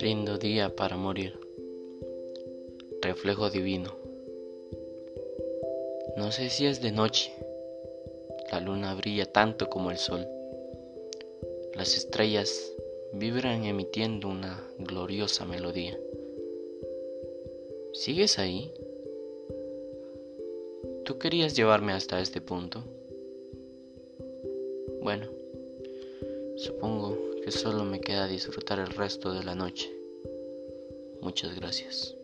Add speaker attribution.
Speaker 1: Lindo día para morir. Reflejo divino. No sé si es de noche. La luna brilla tanto como el sol. Las estrellas vibran emitiendo una gloriosa melodía. ¿Sigues ahí? ¿Tú querías llevarme hasta este punto? Bueno, supongo que solo me queda disfrutar el resto de la noche. Muchas gracias.